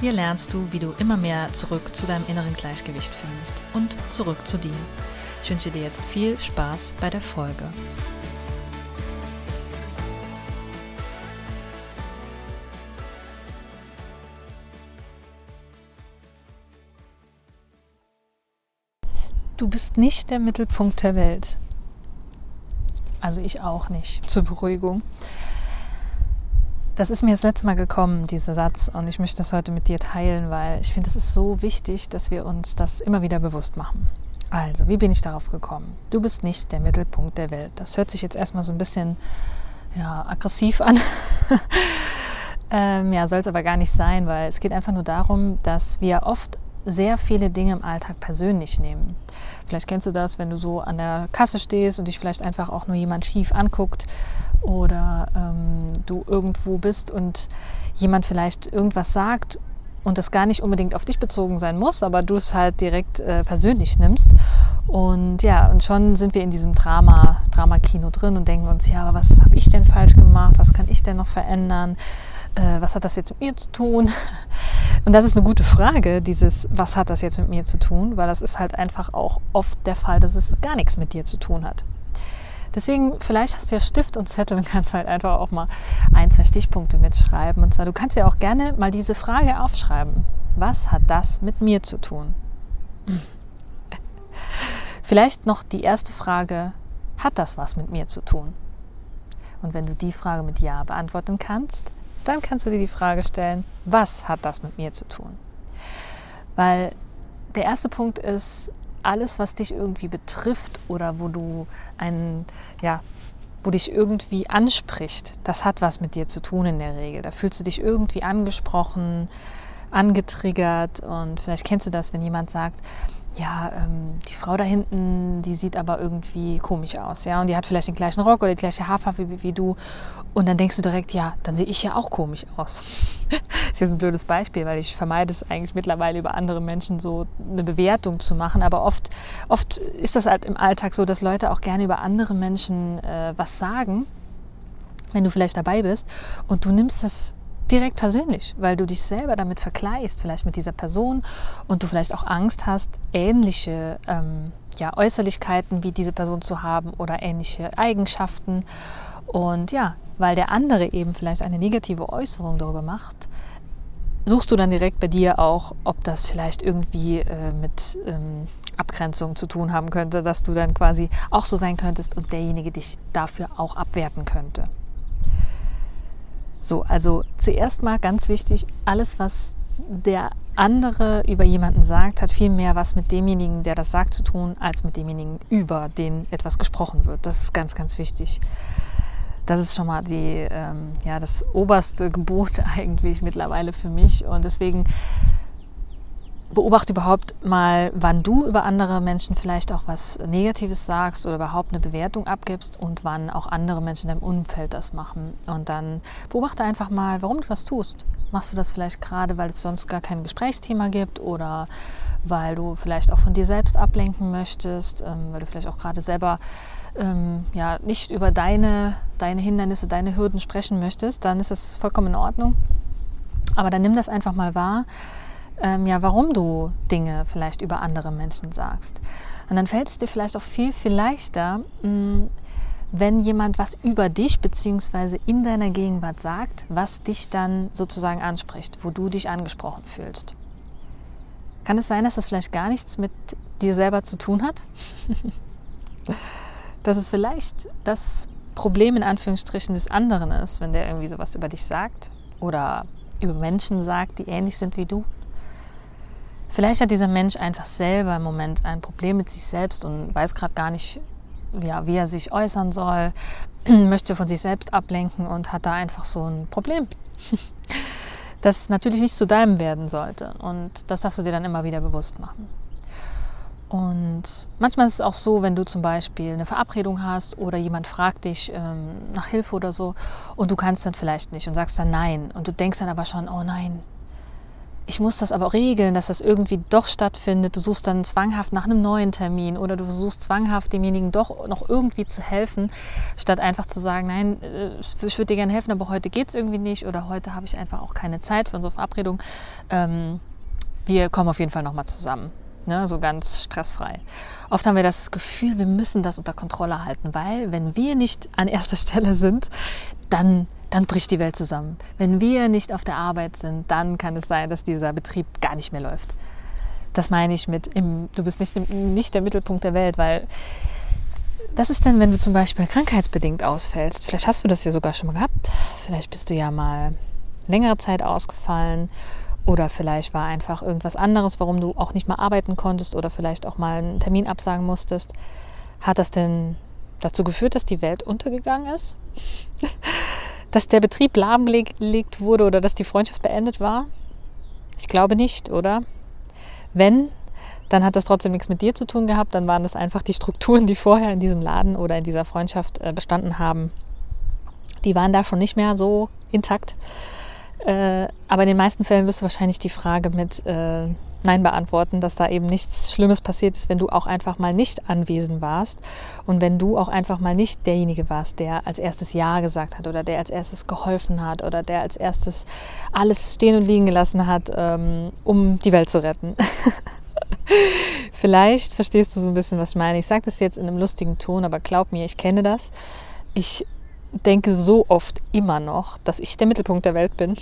Hier lernst du, wie du immer mehr zurück zu deinem inneren Gleichgewicht findest und zurück zu dir. Ich wünsche dir jetzt viel Spaß bei der Folge. Du bist nicht der Mittelpunkt der Welt. Also ich auch nicht, zur Beruhigung. Das ist mir das letzte Mal gekommen, dieser Satz, und ich möchte das heute mit dir teilen, weil ich finde, es ist so wichtig, dass wir uns das immer wieder bewusst machen. Also, wie bin ich darauf gekommen? Du bist nicht der Mittelpunkt der Welt. Das hört sich jetzt erstmal so ein bisschen ja, aggressiv an. ähm, ja, soll es aber gar nicht sein, weil es geht einfach nur darum, dass wir oft sehr viele Dinge im Alltag persönlich nehmen. Vielleicht kennst du das, wenn du so an der Kasse stehst und dich vielleicht einfach auch nur jemand schief anguckt oder ähm, du irgendwo bist und jemand vielleicht irgendwas sagt und das gar nicht unbedingt auf dich bezogen sein muss, aber du es halt direkt äh, persönlich nimmst. Und ja, und schon sind wir in diesem Drama, Drama-Kino drin und denken uns, ja, aber was habe ich denn falsch gemacht? Was kann ich denn noch verändern? Äh, was hat das jetzt mit mir zu tun? Und das ist eine gute Frage, dieses, was hat das jetzt mit mir zu tun? Weil das ist halt einfach auch oft der Fall, dass es gar nichts mit dir zu tun hat. Deswegen, vielleicht hast du ja Stift und Zettel und kannst halt einfach auch mal ein, zwei Stichpunkte mitschreiben. Und zwar, du kannst ja auch gerne mal diese Frage aufschreiben. Was hat das mit mir zu tun? Vielleicht noch die erste Frage, hat das was mit mir zu tun? Und wenn du die Frage mit Ja beantworten kannst, dann kannst du dir die Frage stellen, was hat das mit mir zu tun? Weil der erste Punkt ist, alles, was dich irgendwie betrifft oder wo du ein, ja, wo dich irgendwie anspricht, das hat was mit dir zu tun in der Regel. Da fühlst du dich irgendwie angesprochen, angetriggert und vielleicht kennst du das, wenn jemand sagt, ja, ähm, die Frau da hinten, die sieht aber irgendwie komisch aus, ja, und die hat vielleicht den gleichen Rock oder die gleiche Haarfarbe wie, wie du. Und dann denkst du direkt, ja, dann sehe ich ja auch komisch aus. das ist jetzt ein blödes Beispiel, weil ich vermeide es eigentlich mittlerweile über andere Menschen so eine Bewertung zu machen. Aber oft, oft ist das halt im Alltag so, dass Leute auch gerne über andere Menschen äh, was sagen, wenn du vielleicht dabei bist und du nimmst das direkt persönlich, weil du dich selber damit vergleichst, vielleicht mit dieser Person und du vielleicht auch Angst hast, ähnliche ähm, ja, Äußerlichkeiten wie diese Person zu haben oder ähnliche Eigenschaften. Und ja, weil der andere eben vielleicht eine negative Äußerung darüber macht, suchst du dann direkt bei dir auch, ob das vielleicht irgendwie äh, mit ähm, Abgrenzung zu tun haben könnte, dass du dann quasi auch so sein könntest und derjenige dich dafür auch abwerten könnte. So, also zuerst mal ganz wichtig, alles, was der andere über jemanden sagt, hat viel mehr was mit demjenigen, der das sagt, zu tun, als mit demjenigen, über den etwas gesprochen wird. Das ist ganz, ganz wichtig. Das ist schon mal die, ähm, ja, das oberste Gebot eigentlich mittlerweile für mich. Und deswegen beobachte überhaupt mal, wann du über andere Menschen vielleicht auch was Negatives sagst oder überhaupt eine Bewertung abgibst und wann auch andere Menschen in deinem Umfeld das machen. Und dann beobachte einfach mal, warum du das tust. Machst du das vielleicht gerade, weil es sonst gar kein Gesprächsthema gibt oder weil du vielleicht auch von dir selbst ablenken möchtest, ähm, weil du vielleicht auch gerade selber ähm, ja, nicht über deine, deine Hindernisse, deine Hürden sprechen möchtest, dann ist das vollkommen in Ordnung. Aber dann nimm das einfach mal wahr ähm, ja, warum du Dinge vielleicht über andere Menschen sagst. Und dann fällt es dir vielleicht auch viel, viel leichter, mh, mm, wenn jemand was über dich bzw. in deiner Gegenwart sagt, was dich dann sozusagen anspricht, wo du dich angesprochen fühlst. Kann es sein, dass das vielleicht gar nichts mit dir selber zu tun hat? dass es vielleicht das Problem in Anführungsstrichen des anderen ist, wenn der irgendwie sowas über dich sagt oder über Menschen sagt, die ähnlich sind wie du? Vielleicht hat dieser Mensch einfach selber im Moment ein Problem mit sich selbst und weiß gerade gar nicht, ja, wie er sich äußern soll, möchte von sich selbst ablenken und hat da einfach so ein Problem. das natürlich nicht zu deinem werden sollte. Und das darfst du dir dann immer wieder bewusst machen. Und manchmal ist es auch so, wenn du zum Beispiel eine Verabredung hast oder jemand fragt dich ähm, nach Hilfe oder so und du kannst dann vielleicht nicht und sagst dann nein und du denkst dann aber schon, oh nein, ich muss das aber regeln, dass das irgendwie doch stattfindet. Du suchst dann zwanghaft nach einem neuen Termin oder du versuchst zwanghaft demjenigen doch noch irgendwie zu helfen, statt einfach zu sagen, nein, äh, ich würde dir gerne helfen, aber heute geht es irgendwie nicht oder heute habe ich einfach auch keine Zeit für unsere Verabredung. Ähm, wir kommen auf jeden Fall nochmal zusammen. Ne, so ganz stressfrei. Oft haben wir das Gefühl, wir müssen das unter Kontrolle halten, weil wenn wir nicht an erster Stelle sind, dann dann bricht die Welt zusammen. Wenn wir nicht auf der Arbeit sind, dann kann es sein, dass dieser Betrieb gar nicht mehr läuft. Das meine ich mit, im, du bist nicht, nicht der Mittelpunkt der Welt, weil was ist denn, wenn du zum Beispiel krankheitsbedingt ausfällst? Vielleicht hast du das ja sogar schon mal gehabt. Vielleicht bist du ja mal längere Zeit ausgefallen oder vielleicht war einfach irgendwas anderes, warum du auch nicht mal arbeiten konntest oder vielleicht auch mal einen Termin absagen musstest. Hat das denn dazu geführt, dass die Welt untergegangen ist? Dass der Betrieb lahmgelegt wurde oder dass die Freundschaft beendet war? Ich glaube nicht, oder? Wenn, dann hat das trotzdem nichts mit dir zu tun gehabt. Dann waren das einfach die Strukturen, die vorher in diesem Laden oder in dieser Freundschaft äh, bestanden haben. Die waren da schon nicht mehr so intakt. Äh, aber in den meisten Fällen wirst du wahrscheinlich die Frage mit äh, Nein beantworten, dass da eben nichts Schlimmes passiert ist, wenn du auch einfach mal nicht anwesend warst und wenn du auch einfach mal nicht derjenige warst, der als erstes Ja gesagt hat oder der als erstes geholfen hat oder der als erstes alles stehen und liegen gelassen hat, ähm, um die Welt zu retten. Vielleicht verstehst du so ein bisschen, was ich meine. Ich sage das jetzt in einem lustigen Ton, aber glaub mir, ich kenne das. Ich denke so oft immer noch, dass ich der Mittelpunkt der Welt bin.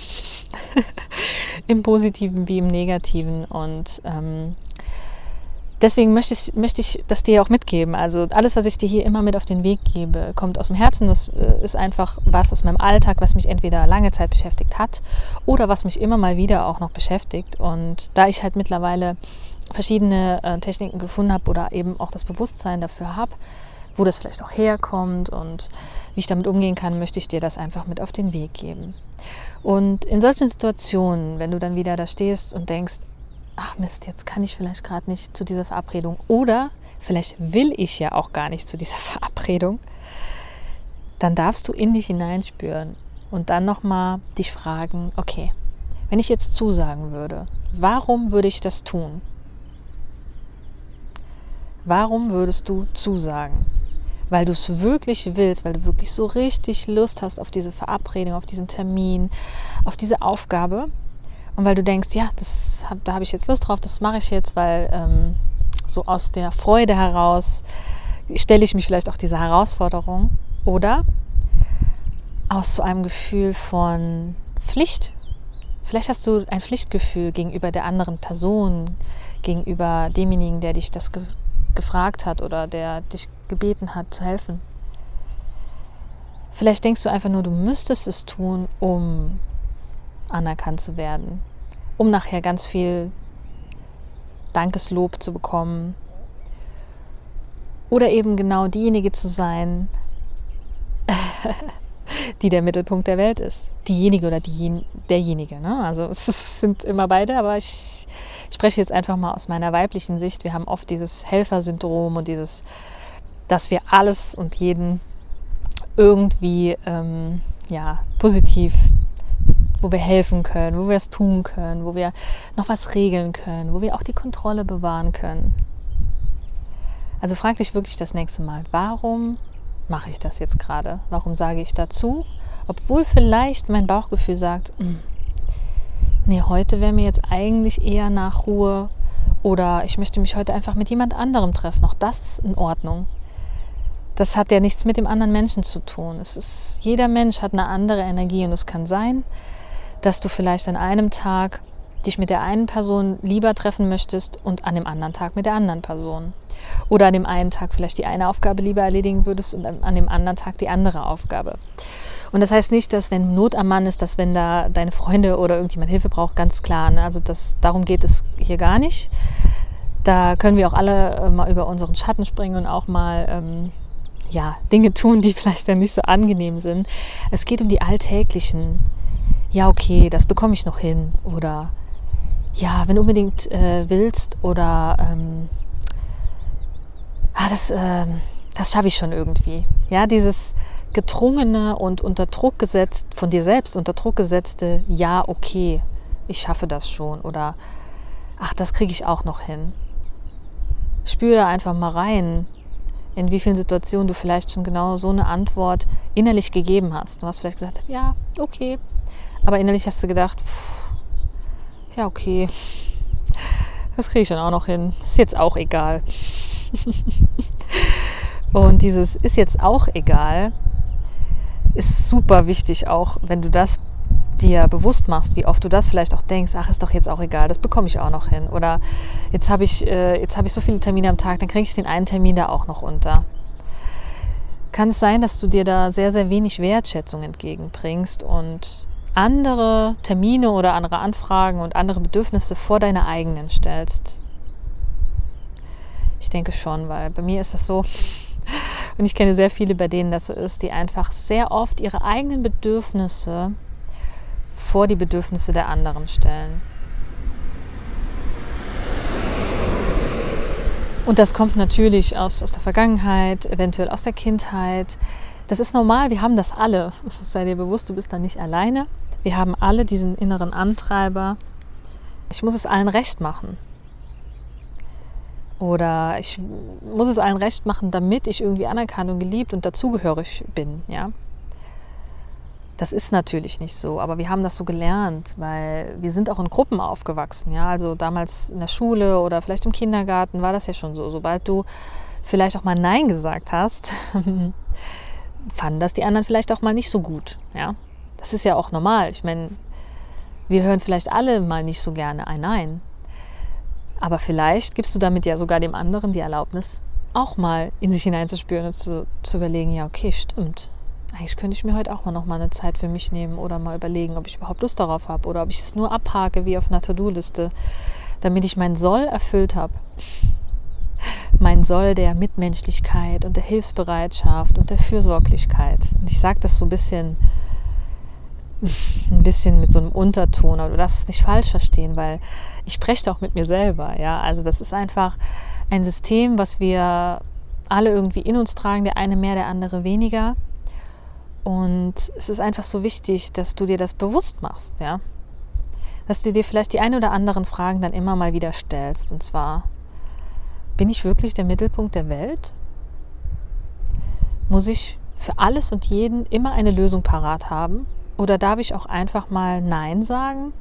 Im Positiven wie im Negativen. Und ähm, deswegen möchte ich, möchte ich das dir auch mitgeben. Also alles, was ich dir hier immer mit auf den Weg gebe, kommt aus dem Herzen. Das äh, ist einfach was aus meinem Alltag, was mich entweder lange Zeit beschäftigt hat oder was mich immer mal wieder auch noch beschäftigt. Und da ich halt mittlerweile verschiedene äh, Techniken gefunden habe oder eben auch das Bewusstsein dafür habe, wo das vielleicht auch herkommt und wie ich damit umgehen kann, möchte ich dir das einfach mit auf den Weg geben. Und in solchen Situationen, wenn du dann wieder da stehst und denkst, ach Mist, jetzt kann ich vielleicht gerade nicht zu dieser Verabredung oder vielleicht will ich ja auch gar nicht zu dieser Verabredung, dann darfst du in dich hineinspüren und dann nochmal dich fragen, okay, wenn ich jetzt zusagen würde, warum würde ich das tun? Warum würdest du zusagen? Weil du es wirklich willst, weil du wirklich so richtig Lust hast auf diese Verabredung, auf diesen Termin, auf diese Aufgabe. Und weil du denkst, ja, das, da habe ich jetzt Lust drauf, das mache ich jetzt, weil ähm, so aus der Freude heraus stelle ich mich vielleicht auch dieser Herausforderung. Oder aus so einem Gefühl von Pflicht. Vielleicht hast du ein Pflichtgefühl gegenüber der anderen Person, gegenüber demjenigen, der dich das gefragt hat oder der dich gebeten hat zu helfen. Vielleicht denkst du einfach nur, du müsstest es tun, um anerkannt zu werden, um nachher ganz viel Dankeslob zu bekommen oder eben genau diejenige zu sein, die der Mittelpunkt der Welt ist. Diejenige oder die, derjenige. Ne? Also es sind immer beide, aber ich ich spreche jetzt einfach mal aus meiner weiblichen Sicht. Wir haben oft dieses Helfersyndrom und dieses, dass wir alles und jeden irgendwie ähm, ja, positiv, wo wir helfen können, wo wir es tun können, wo wir noch was regeln können, wo wir auch die Kontrolle bewahren können. Also frag dich wirklich das nächste Mal, warum mache ich das jetzt gerade? Warum sage ich dazu? Obwohl vielleicht mein Bauchgefühl sagt, hm, nee, heute wäre mir jetzt eigentlich eher nach Ruhe oder ich möchte mich heute einfach mit jemand anderem treffen. Auch das ist in Ordnung. Das hat ja nichts mit dem anderen Menschen zu tun. Es ist, jeder Mensch hat eine andere Energie und es kann sein, dass du vielleicht an einem Tag dich mit der einen Person lieber treffen möchtest und an dem anderen Tag mit der anderen Person. Oder an dem einen Tag vielleicht die eine Aufgabe lieber erledigen würdest und an dem anderen Tag die andere Aufgabe. Und das heißt nicht, dass wenn Not am Mann ist, dass wenn da deine Freunde oder irgendjemand Hilfe braucht, ganz klar. Ne? Also das, darum geht es hier gar nicht. Da können wir auch alle äh, mal über unseren Schatten springen und auch mal ähm, ja, Dinge tun, die vielleicht dann nicht so angenehm sind. Es geht um die alltäglichen ja, okay, das bekomme ich noch hin. Oder ja, wenn du unbedingt äh, willst oder ähm, ah, das, äh, das schaffe ich schon irgendwie. Ja, dieses gedrungene und unter Druck gesetzt, von dir selbst unter Druck gesetzte, ja, okay, ich schaffe das schon oder ach, das kriege ich auch noch hin. Spüre einfach mal rein, in wie vielen Situationen du vielleicht schon genau so eine Antwort innerlich gegeben hast. Du hast vielleicht gesagt, ja, okay, aber innerlich hast du gedacht, pff, ja, okay, das kriege ich dann auch noch hin. Ist jetzt auch egal. Und dieses ist jetzt auch egal, ist super wichtig, auch wenn du das dir bewusst machst, wie oft du das vielleicht auch denkst, ach, ist doch jetzt auch egal, das bekomme ich auch noch hin. Oder jetzt habe ich, äh, hab ich so viele Termine am Tag, dann kriege ich den einen Termin da auch noch unter. Kann es sein, dass du dir da sehr, sehr wenig Wertschätzung entgegenbringst und andere Termine oder andere Anfragen und andere Bedürfnisse vor deine eigenen stellst? Ich denke schon, weil bei mir ist das so, und ich kenne sehr viele, bei denen das so ist, die einfach sehr oft ihre eigenen Bedürfnisse vor die Bedürfnisse der anderen stellen. Und das kommt natürlich aus, aus der Vergangenheit, eventuell aus der Kindheit. Das ist normal, wir haben das alle. Sei dir bewusst, du bist da nicht alleine. Wir haben alle diesen inneren Antreiber. Ich muss es allen recht machen. Oder ich muss es allen recht machen, damit ich irgendwie anerkannt und geliebt und dazugehörig bin. Ja? Das ist natürlich nicht so, aber wir haben das so gelernt, weil wir sind auch in Gruppen aufgewachsen. Ja? Also damals in der Schule oder vielleicht im Kindergarten war das ja schon so. Sobald du vielleicht auch mal Nein gesagt hast, fanden das die anderen vielleicht auch mal nicht so gut. Ja? Das ist ja auch normal. Ich meine, wir hören vielleicht alle mal nicht so gerne ein Nein. Aber vielleicht gibst du damit ja sogar dem anderen die Erlaubnis, auch mal in sich hineinzuspüren und zu, zu überlegen, ja, okay, stimmt. Eigentlich könnte ich mir heute auch mal noch mal eine Zeit für mich nehmen oder mal überlegen, ob ich überhaupt Lust darauf habe oder ob ich es nur abhake wie auf einer To-Do-Liste, damit ich mein Soll erfüllt habe. Mein Soll der Mitmenschlichkeit und der Hilfsbereitschaft und der Fürsorglichkeit. Und ich sage das so ein bisschen ein bisschen mit so einem Unterton, aber du darfst es nicht falsch verstehen, weil ich spreche auch mit mir selber. Ja? Also das ist einfach ein System, was wir alle irgendwie in uns tragen, der eine mehr, der andere weniger. Und es ist einfach so wichtig, dass du dir das bewusst machst, ja. Dass du dir vielleicht die ein oder anderen Fragen dann immer mal wieder stellst. Und zwar, bin ich wirklich der Mittelpunkt der Welt? Muss ich für alles und jeden immer eine Lösung parat haben? Oder darf ich auch einfach mal Nein sagen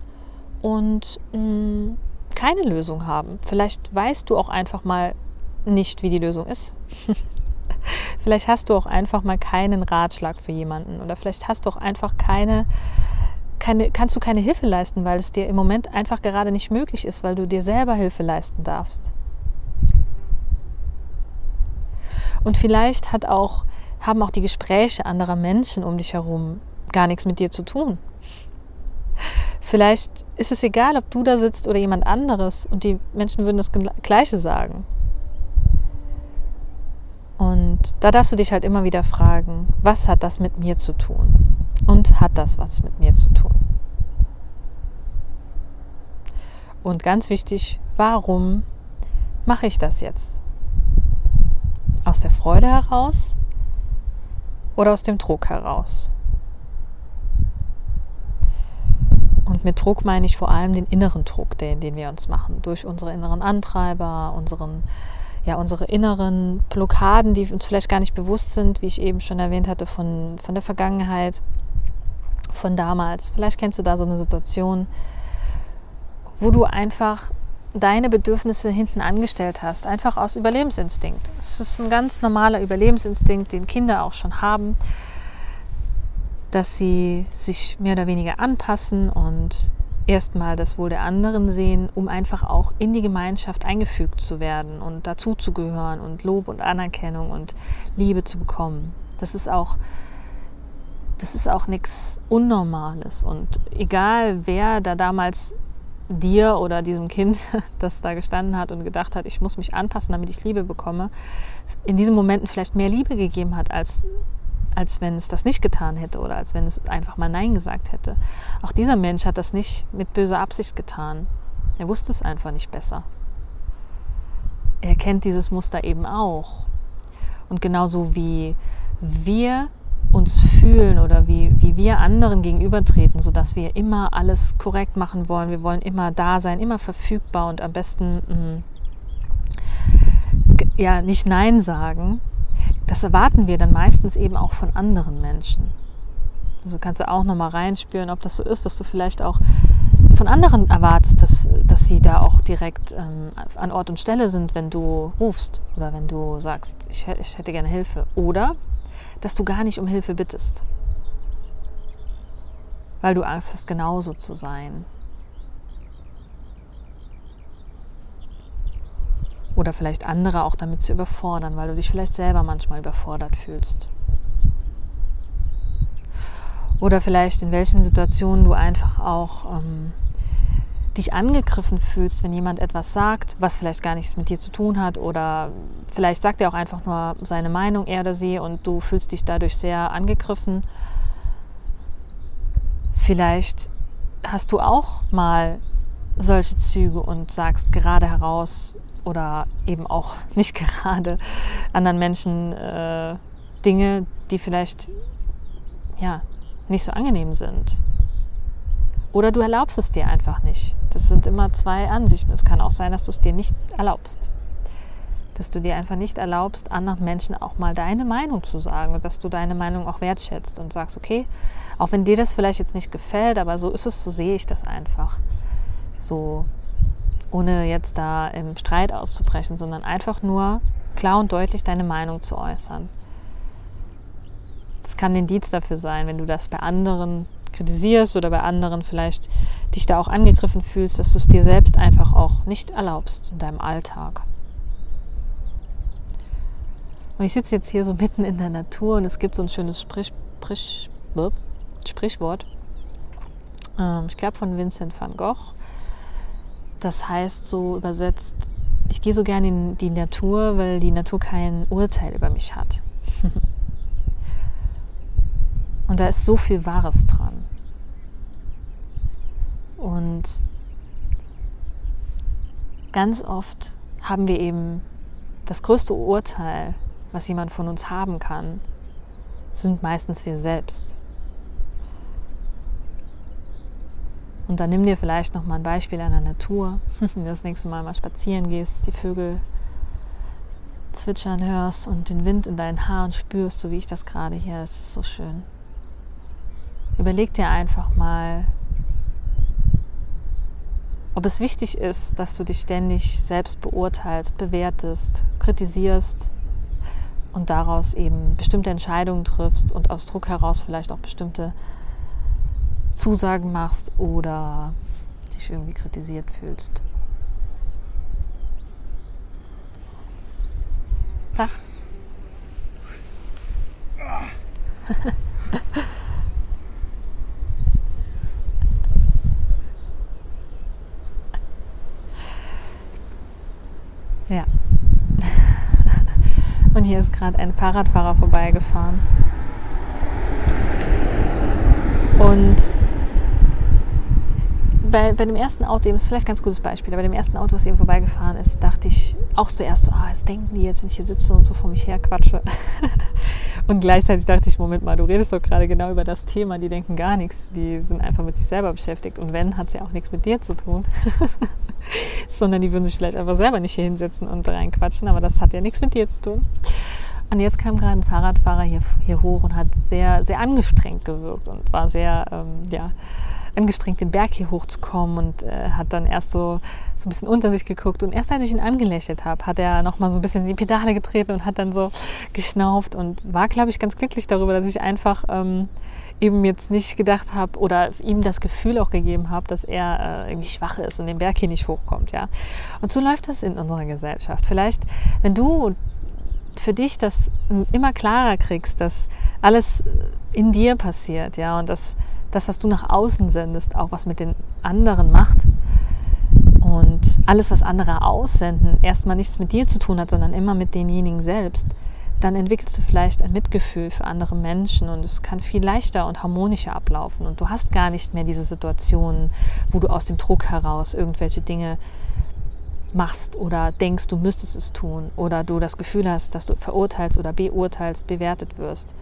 und mh, mm, keine Lösung haben? Vielleicht weißt du auch einfach mal nicht, wie die Lösung ist. vielleicht hast du auch einfach mal keinen Ratschlag für jemanden oder vielleicht hast du auch einfach keine, keine, kannst du keine Hilfe leisten, weil es dir im Moment einfach gerade nicht möglich ist, weil du dir selber Hilfe leisten darfst. Und vielleicht hat auch, haben auch die Gespräche anderer Menschen um dich herum gar nichts mit dir zu tun. Vielleicht ist es egal, ob du da sitzt oder jemand anderes und die Menschen würden das Gleiche sagen. Und da darfst du dich halt immer wieder fragen, was hat das mit mir zu tun? Und hat das was mit mir zu tun? Und ganz wichtig, warum mache ich das jetzt? Aus der Freude heraus oder aus dem Druck heraus? Und mit Druck meine ich vor allem den inneren Druck, den, den wir uns machen, durch unsere inneren Antreiber, unseren, ja, unsere inneren Blockaden, die uns vielleicht gar nicht bewusst sind, wie ich eben schon erwähnt hatte, von, von der Vergangenheit, von damals. Vielleicht kennst du da so eine Situation, wo du einfach deine Bedürfnisse hinten angestellt hast, einfach aus Überlebensinstinkt. Es ist ein ganz normaler Überlebensinstinkt, den Kinder auch schon haben dass sie sich mehr oder weniger anpassen und erstmal das Wohl der anderen sehen, um einfach auch in die Gemeinschaft eingefügt zu werden und dazuzugehören und Lob und Anerkennung und Liebe zu bekommen. Das ist auch das ist auch nichts Unnormales und egal wer da damals dir oder diesem Kind, das da gestanden hat und gedacht hat, ich muss mich anpassen, damit ich Liebe bekomme, in diesen Momenten vielleicht mehr Liebe gegeben hat als als wenn es das nicht getan hätte oder als wenn es einfach mal Nein gesagt hätte. Auch dieser Mensch hat das nicht mit böser Absicht getan. Er wusste es einfach nicht besser. Er kennt dieses Muster eben auch. Und genauso wie wir uns fühlen oder wie, wie wir anderen gegenübertreten, sodass wir immer alles korrekt machen wollen. Wir wollen immer da sein, immer verfügbar und am besten mh, mm, ja nicht Nein sagen. Das erwarten wir dann meistens eben auch von anderen Menschen. Also kannst du auch nochmal reinspüren, ob das so ist, dass du vielleicht auch von anderen erwartest, dass, dass sie da auch direkt ähm, an Ort und Stelle sind, wenn du rufst oder wenn du sagst, ich, ich hätte gerne Hilfe. Oder dass du gar nicht um Hilfe bittest, weil du Angst hast, genauso zu sein. Oder vielleicht andere auch damit zu überfordern, weil du dich vielleicht selber manchmal überfordert fühlst. Oder vielleicht in welchen Situationen du einfach auch ähm, dich angegriffen fühlst, wenn jemand etwas sagt, was vielleicht gar nichts mit dir zu tun hat. Oder vielleicht sagt er auch einfach nur seine Meinung, er oder sie, und du fühlst dich dadurch sehr angegriffen. Vielleicht hast du auch mal solche Züge und sagst gerade heraus oder eben auch nicht gerade anderen Menschen äh, Dinge, die vielleicht ja nicht so angenehm sind. Oder du erlaubst es dir einfach nicht. Das sind immer zwei Ansichten. Es kann auch sein, dass du es dir nicht erlaubst. Dass du dir einfach nicht erlaubst, anderen Menschen auch mal deine Meinung zu sagen und dass du deine Meinung auch wertschätzt und sagst, okay, auch wenn dir das vielleicht jetzt nicht gefällt, aber so ist es, so sehe ich das einfach. So, ohne jetzt da im Streit auszubrechen, sondern einfach nur klar und deutlich deine Meinung zu äußern. Das kann ein Indiz dafür sein, wenn du das bei anderen kritisierst oder bei anderen vielleicht dich da auch angegriffen fühlst, dass du es dir selbst einfach auch nicht erlaubst in deinem Alltag. Und ich sitze jetzt hier so mitten in der Natur und es gibt so ein schönes Sprich, Sprich, Sprichwort, ähm, ich glaube von Vincent van Gogh. Das heißt so übersetzt, ich gehe so gerne in die Natur, weil die Natur kein Urteil über mich hat. Und da ist so viel Wahres dran. Und ganz oft haben wir eben das größte Urteil, was jemand von uns haben kann, sind meistens wir selbst. Und dann nimm dir vielleicht noch mal ein Beispiel an der Natur, wenn du das nächste Mal mal spazieren gehst, die Vögel zwitschern hörst und den Wind in deinen Haaren spürst, so wie ich das gerade hier. Es ist so schön. Überleg dir einfach mal, ob es wichtig ist, dass du dich ständig selbst beurteilst, bewertest, kritisierst und daraus eben bestimmte Entscheidungen triffst und aus Druck heraus vielleicht auch bestimmte Zusagen machst oder dich irgendwie kritisiert fühlst. Tag. Ja. Und hier ist gerade ein Fahrradfahrer vorbeigefahren. Und bei, bei dem ersten Auto, das ist vielleicht ein ganz gutes Beispiel, aber bei dem ersten Auto, was eben vorbeigefahren ist, dachte ich auch zuerst so, ah, was denken die jetzt, wenn ich hier sitze und so vor mich her quatsche. und gleichzeitig dachte ich, Moment mal, du redest doch gerade genau über das Thema, die denken gar nichts, die sind einfach mit sich selber beschäftigt und wenn, hat es ja auch nichts mit dir zu tun. Sondern die würden sich vielleicht einfach selber nicht hier hinsetzen und reinquatschen, aber das hat ja nichts mit dir zu tun. Und jetzt kam gerade ein Fahrradfahrer hier, hier hoch und hat sehr, sehr angestrengt gewirkt und war sehr, ähm, ja, angestrengt, den Berg hier hochzukommen und äh, hat dann erst so, so ein bisschen unter sich geguckt. Und erst als ich ihn angelächelt habe, hat er nochmal so ein bisschen in die Pedale getreten und hat dann so geschnauft und war, glaube ich, ganz glücklich darüber, dass ich einfach ähm, eben jetzt nicht gedacht habe oder ihm das Gefühl auch gegeben habe, dass er äh, irgendwie schwach ist und den Berg hier nicht hochkommt. Ja? Und so läuft das in unserer Gesellschaft. Vielleicht, wenn du für dich das immer klarer kriegst, dass alles in dir passiert, ja, und dass das, was du nach außen sendest, auch was mit den anderen macht. Und alles, was andere aussenden, erstmal nichts mit dir zu tun hat, sondern immer mit denjenigen selbst, dann entwickelst du vielleicht ein Mitgefühl für andere Menschen und es kann viel leichter und harmonischer ablaufen und du hast gar nicht mehr diese Situationen, wo du aus dem Druck heraus irgendwelche Dinge machst oder denkst, du müsstest es tun oder du das Gefühl hast, dass du verurteilst oder beurteilst, bewertet wirst,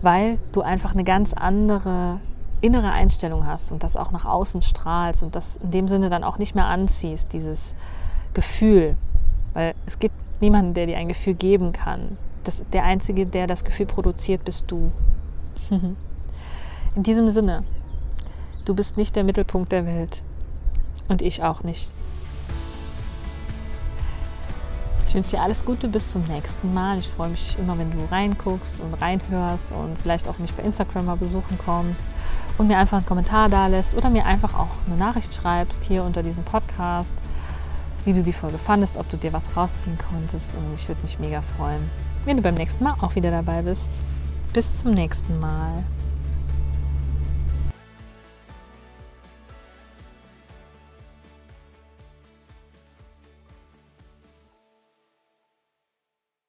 weil du einfach eine ganz andere innere Einstellung hast und das auch nach außen strahlst und das in dem Sinne dann auch nicht mehr anziehst, dieses Gefühl, weil es gibt niemanden, der dir ein Gefühl geben kann. Das, der Einzige, der das Gefühl produziert, bist du. In diesem Sinne, du bist nicht der Mittelpunkt der Welt und ich auch nicht. Ich wünsche dir alles Gute, bis zum nächsten Mal. Ich freue mich immer, wenn du reinguckst und reinhörst und vielleicht auch mich bei Instagram mal besuchen kommst und mir einfach einen Kommentar da lässt oder mir einfach auch eine Nachricht schreibst hier unter diesem Podcast, wie du die Folge fandest, ob du dir was rausziehen konntest und ich würde mich mega freuen, wenn du beim nächsten Mal auch wieder dabei bist. Bis zum nächsten Mal.